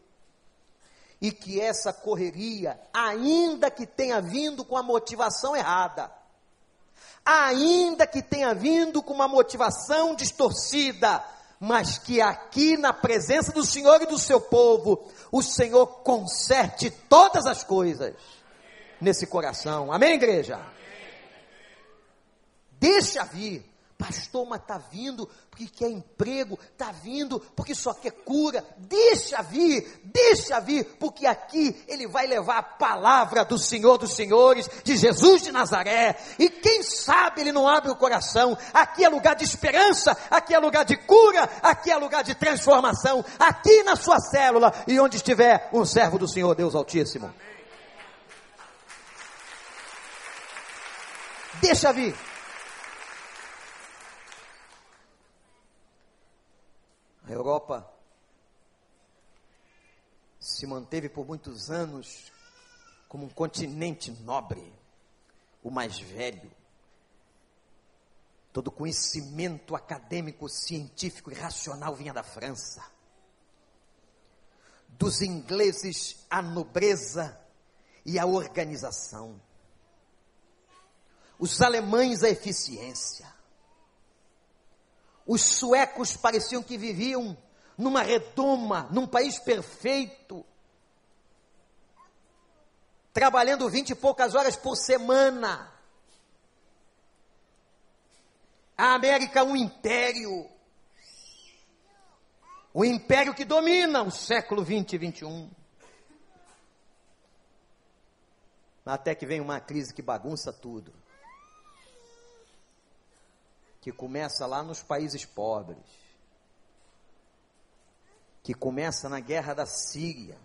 [SPEAKER 1] e que essa correria, ainda que tenha vindo com a motivação errada, ainda que tenha vindo com uma motivação distorcida, mas que aqui na presença do Senhor e do seu povo, o Senhor conserte todas as coisas nesse coração. Amém, igreja? Deixa vir. Pastor, mas está vindo porque quer emprego, está vindo porque só quer cura. Deixa vir, deixa vir, porque aqui ele vai levar a palavra do Senhor dos Senhores, de Jesus de Nazaré. E quem sabe ele não abre o coração. Aqui é lugar de esperança, aqui é lugar de cura, aqui é lugar de transformação. Aqui na sua célula e onde estiver um servo do Senhor Deus Altíssimo. Deixa vir. A Europa se manteve por muitos anos como um continente nobre, o mais velho. Todo conhecimento acadêmico, científico e racional vinha da França. Dos ingleses, a nobreza e a organização. Os alemães, a eficiência. Os suecos pareciam que viviam numa redoma, num país perfeito, trabalhando vinte e poucas horas por semana. A América, um império. O império que domina o século 20 e 21. Até que vem uma crise que bagunça tudo que começa lá nos países pobres, que começa na guerra da Síria,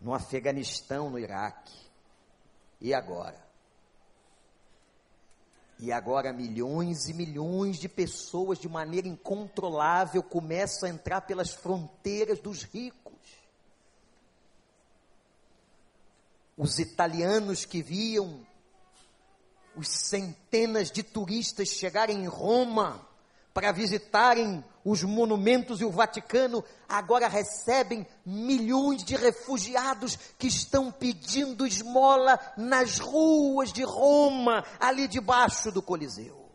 [SPEAKER 1] no Afeganistão, no Iraque. E agora? E agora milhões e milhões de pessoas de maneira incontrolável começam a entrar pelas fronteiras dos ricos. Os italianos que viam os centenas de turistas chegarem em Roma para visitarem os monumentos e o Vaticano, agora recebem milhões de refugiados que estão pedindo esmola nas ruas de Roma, ali debaixo do Coliseu.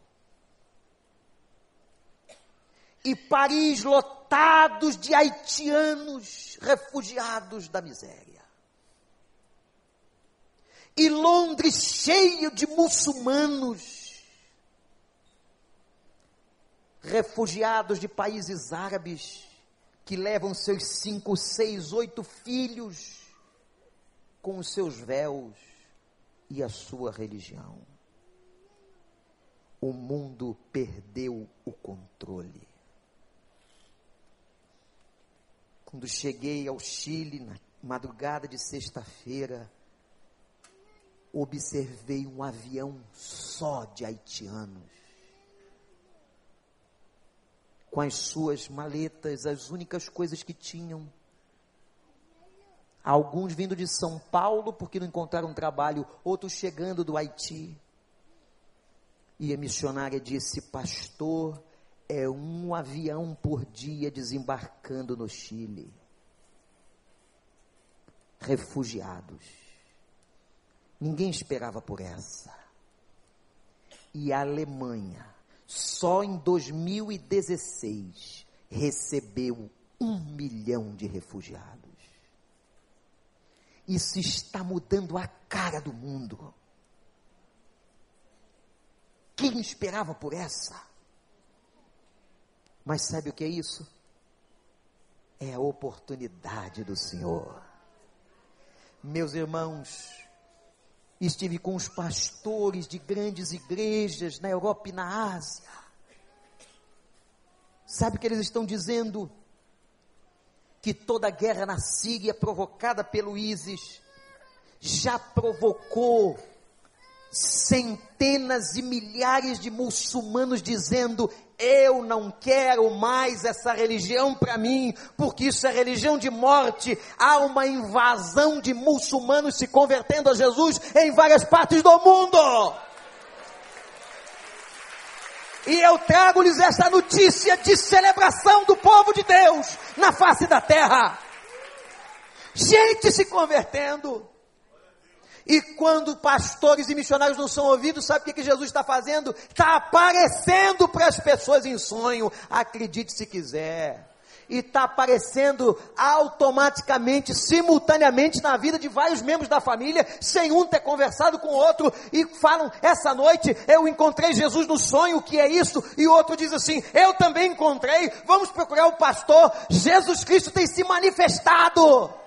[SPEAKER 1] E Paris lotados de haitianos refugiados da miséria e Londres cheio de muçulmanos, refugiados de países árabes, que levam seus cinco, seis, oito filhos com os seus véus e a sua religião. O mundo perdeu o controle. Quando cheguei ao Chile na madrugada de sexta-feira, observei um avião só de haitianos. com as suas maletas, as únicas coisas que tinham. Alguns vindo de São Paulo porque não encontraram trabalho, outros chegando do Haiti. E a missionária disse: Pastor, é um avião por dia desembarcando no Chile. Refugiados. Ninguém esperava por essa. E a Alemanha, só em 2016, recebeu um milhão de refugiados. Isso está mudando a cara do mundo. Quem esperava por essa? Mas sabe o que é isso? É a oportunidade do Senhor. Meus irmãos, estive com os pastores de grandes igrejas na Europa e na Ásia. Sabe o que eles estão dizendo? Que toda guerra na Síria provocada pelo ISIS já provocou centenas e milhares de muçulmanos dizendo: Eu não quero mais essa religião para mim, porque isso é religião de morte. Há uma invasão de muçulmanos se convertendo a Jesus em várias partes do mundo. E eu trago-lhes esta notícia de celebração do povo de Deus na face da terra. Gente se convertendo. E quando pastores e missionários não são ouvidos, sabe o que, Jesus está fazendo? Está aparecendo para as pessoas em sonho. Acredite se quiser. E está aparecendo automaticamente, simultaneamente na vida de vários membros da família, sem um ter conversado com o outro, e falam: Essa noite eu encontrei Jesus no sonho, o que é isso? E o outro diz assim: Eu também encontrei, vamos procurar o pastor. Jesus Cristo tem se manifestado.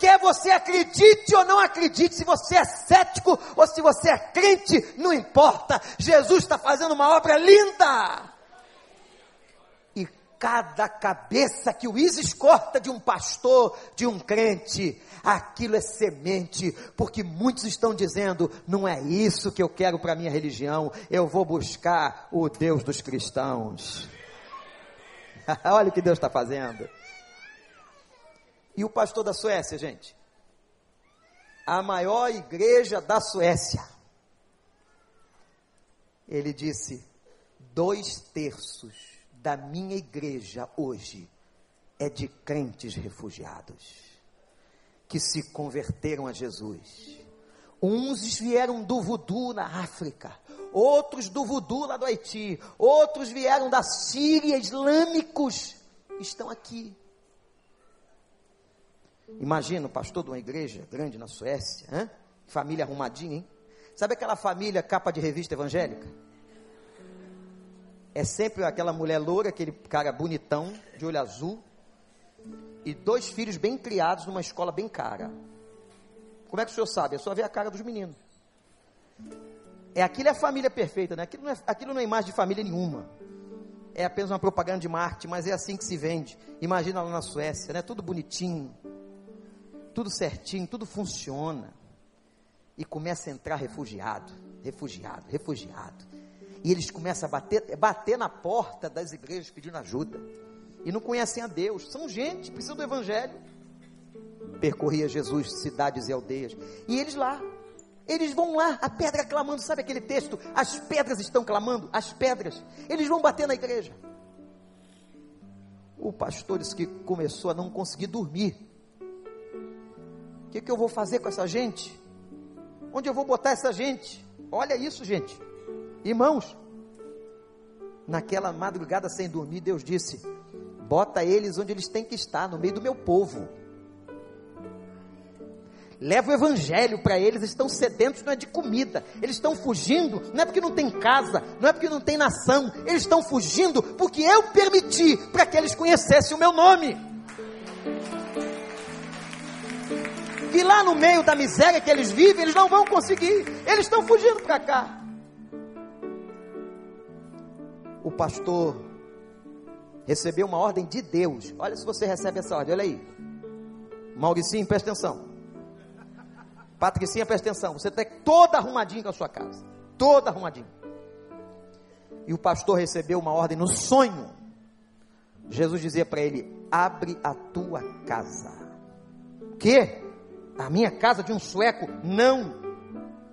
[SPEAKER 1] Quer você acredite ou não acredite, se você é cético ou se você é crente, não importa. Jesus está fazendo uma obra linda. E cada cabeça que o Isis corta de um pastor, de um crente, aquilo é semente, porque muitos estão dizendo: não é isso que eu quero para minha religião, eu vou buscar o Deus dos cristãos. Olha o que Deus está fazendo. E o pastor da Suécia, gente? A maior igreja da Suécia. Ele disse: dois terços da minha igreja hoje é de crentes refugiados que se converteram a Jesus. Uns vieram do voodoo na África, outros do voodoo lá do Haiti, outros vieram da Síria, islâmicos, estão aqui. Imagina o pastor de uma igreja grande na Suécia, hein? família arrumadinha, hein? Sabe aquela família capa de revista evangélica? É sempre aquela mulher loura, aquele cara bonitão, de olho azul, e dois filhos bem criados numa escola bem cara. Como é que o senhor sabe? É só ver a cara dos meninos. É aquilo é a família perfeita, né? Aquilo não é, aquilo não é imagem de família nenhuma. É apenas uma propaganda de marketing, mas é assim que se vende. Imagina lá na Suécia, né? Tudo bonitinho tudo certinho, tudo funciona. E começa a entrar refugiado, refugiado, refugiado. E eles começam a bater, bater na porta das igrejas pedindo ajuda. E não conhecem a Deus. São gente, precisam do Evangelho. Percorria Jesus cidades e aldeias. E eles lá, eles vão lá, a pedra clamando, sabe aquele texto? As pedras estão clamando, as pedras. Eles vão bater na igreja. O pastor disse que começou a não conseguir dormir o que, que eu vou fazer com essa gente? Onde eu vou botar essa gente? Olha isso, gente. Irmãos, naquela madrugada sem dormir, Deus disse: bota eles onde eles têm que estar, no meio do meu povo. Leva o evangelho para eles, estão sedentos, não é de comida, eles estão fugindo, não é porque não tem casa, não é porque não tem nação, eles estão fugindo porque eu permiti para que eles conhecessem o meu nome. Lá no meio da miséria que eles vivem, eles não vão conseguir. Eles estão fugindo para cá. O pastor recebeu uma ordem de Deus. Olha se você recebe essa ordem, olha aí. Mauricinho, presta atenção. Patricinha, presta atenção. Você está toda arrumadinha com a sua casa. Toda arrumadinha. e o pastor recebeu uma ordem no sonho. Jesus dizia para ele: Abre a tua casa. Que? A minha casa de um sueco? Não.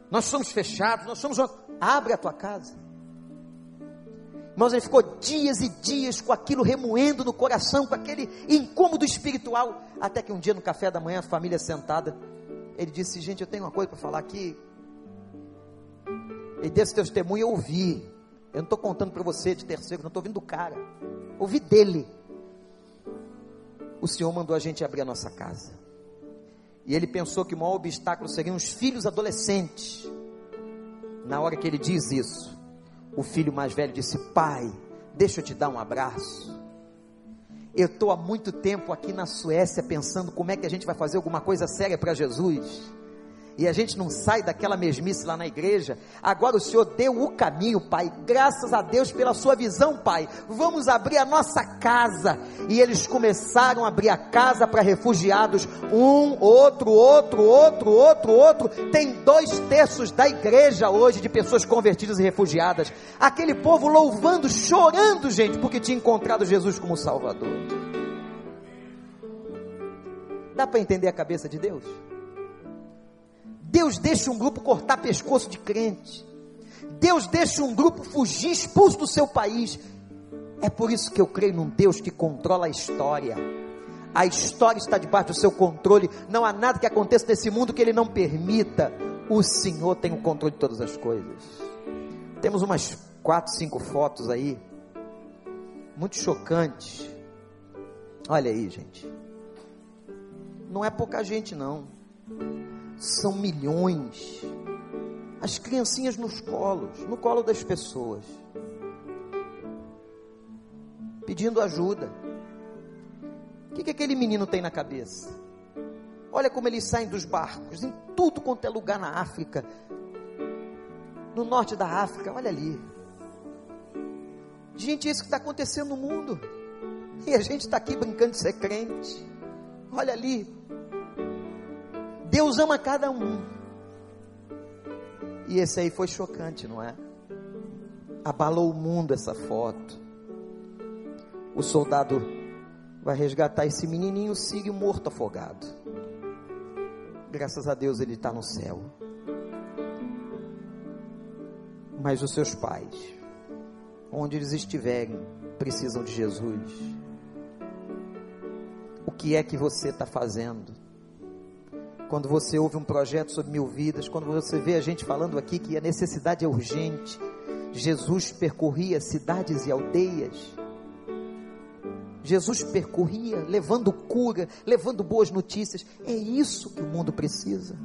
[SPEAKER 1] Nós somos fechados, nós somos. Abre a tua casa. Irmãos, ele ficou dias e dias com aquilo remoendo no coração, com aquele incômodo espiritual, até que um dia no café da manhã, a família sentada, ele disse: Gente, eu tenho uma coisa para falar aqui. E desse testemunho eu ouvi. Eu não estou contando para você de terceiro, não estou ouvindo do cara. Ouvi dele. O Senhor mandou a gente abrir a nossa casa. E ele pensou que o maior obstáculo seriam os filhos adolescentes. Na hora que ele diz isso, o filho mais velho disse: Pai, deixa eu te dar um abraço. Eu estou há muito tempo aqui na Suécia pensando como é que a gente vai fazer alguma coisa séria para Jesus e a gente não sai daquela mesmice lá na igreja. Agora o Senhor deu o caminho, Pai. Graças a Deus pela sua visão, Pai. Vamos abrir a nossa casa. E eles começaram a abrir a casa para refugiados. Um, outro, outro, outro, outro, outro. Tem dois terços da igreja hoje de pessoas convertidas e refugiadas. Aquele povo louvando, chorando, gente, porque tinha encontrado Jesus como Salvador. Dá para entender a cabeça de Deus? Deus deixa um grupo cortar pescoço de crente. Deus deixa um grupo fugir, expulso do seu país. É por isso que eu creio num Deus que controla a história. A história está debaixo do seu controle. Não há nada que aconteça nesse mundo que Ele não permita. O Senhor tem o controle de todas as coisas. Temos umas quatro, cinco fotos aí, muito chocantes. Olha aí, gente. Não é pouca gente, não são milhões. As criancinhas nos colos, no colo das pessoas, pedindo ajuda. O que, que aquele menino tem na cabeça? Olha como eles saem dos barcos, em tudo quanto é lugar na África, no norte da África, olha ali. Gente, isso que está acontecendo no mundo. E a gente está aqui brincando de ser crente. Olha ali, Deus ama cada um. E esse aí foi chocante, não é? Abalou o mundo essa foto. O soldado vai resgatar esse menininho, sigue morto afogado. Graças a Deus ele está no céu. Mas os seus pais, onde eles estiverem, precisam de Jesus. O que é que você está fazendo? Quando você ouve um projeto sobre mil vidas, quando você vê a gente falando aqui que a necessidade é urgente, Jesus percorria cidades e aldeias. Jesus percorria levando cura, levando boas notícias. É isso que o mundo precisa.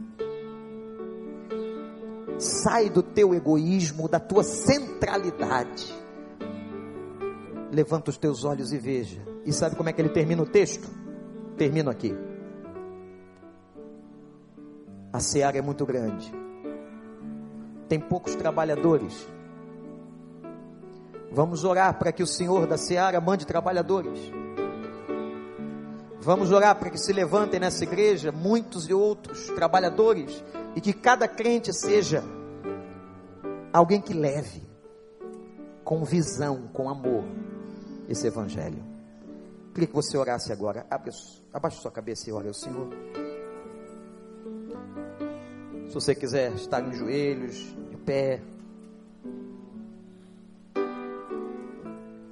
[SPEAKER 1] Sai do teu egoísmo, da tua centralidade. Levanta os teus olhos e veja. E sabe como é que ele termina o texto? Termino aqui. A seara é muito grande. Tem poucos trabalhadores. Vamos orar para que o Senhor da seara mande trabalhadores. Vamos orar para que se levantem nessa igreja muitos e outros trabalhadores e que cada crente seja alguém que leve com visão, com amor esse evangelho. Queria que você orasse agora. abaixe sua cabeça e ore ao Senhor. Se você quiser estar em joelhos, de pé.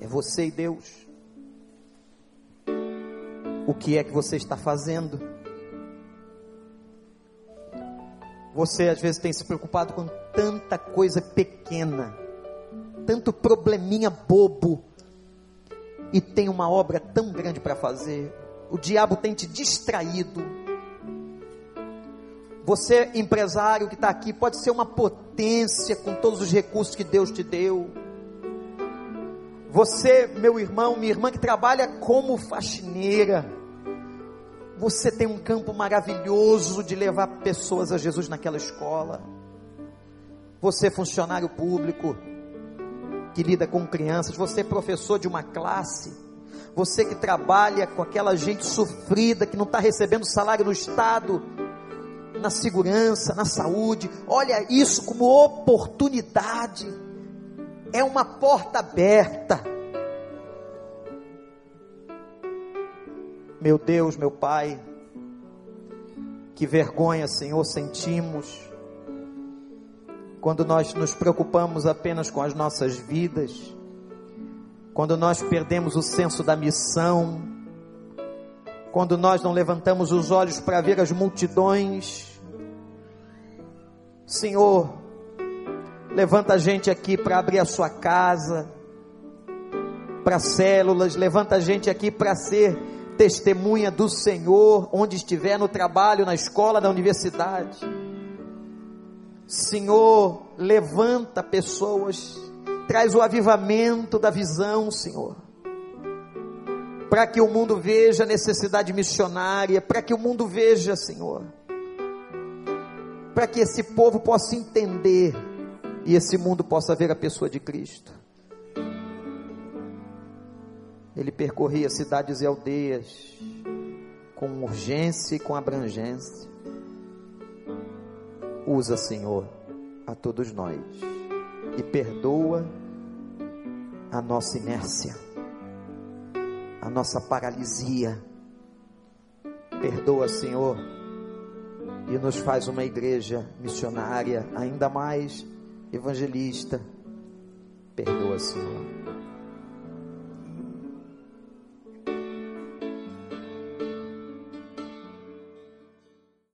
[SPEAKER 1] É você e Deus. O que é que você está fazendo? Você às vezes tem se preocupado com tanta coisa pequena, tanto probleminha bobo, e tem uma obra tão grande para fazer. O diabo tem te distraído, você, empresário que está aqui, pode ser uma potência com todos os recursos que Deus te deu. Você, meu irmão, minha irmã que trabalha como faxineira, você tem um campo maravilhoso de levar pessoas a Jesus naquela escola. Você, funcionário público, que lida com crianças, você, professor de uma classe, você que trabalha com aquela gente sofrida, que não está recebendo salário no Estado, na segurança, na saúde. Olha isso como oportunidade. é uma porta aberta. Meu Deus, meu Pai, que vergonha, Senhor, sentimos quando nós nos preocupamos apenas com as nossas vidas, quando nós perdemos o senso da missão, quando nós não levantamos os olhos para ver as multidões. Senhor, levanta a gente aqui para abrir a sua casa, para células, levanta a gente aqui para ser testemunha do Senhor, onde estiver, no trabalho, na escola, na universidade. Senhor, levanta pessoas, traz o avivamento da visão, Senhor, para que o mundo veja a necessidade missionária, para que o mundo veja, Senhor, para que esse povo possa entender e esse mundo possa ver a pessoa de Cristo. Ele percorria cidades e aldeias com urgência e com abrangência. Usa, Senhor, a todos nós e perdoa a nossa inércia, a nossa paralisia. Perdoa, Senhor, e nos faz uma igreja missionária ainda mais evangelista. Perdoa, Senhor.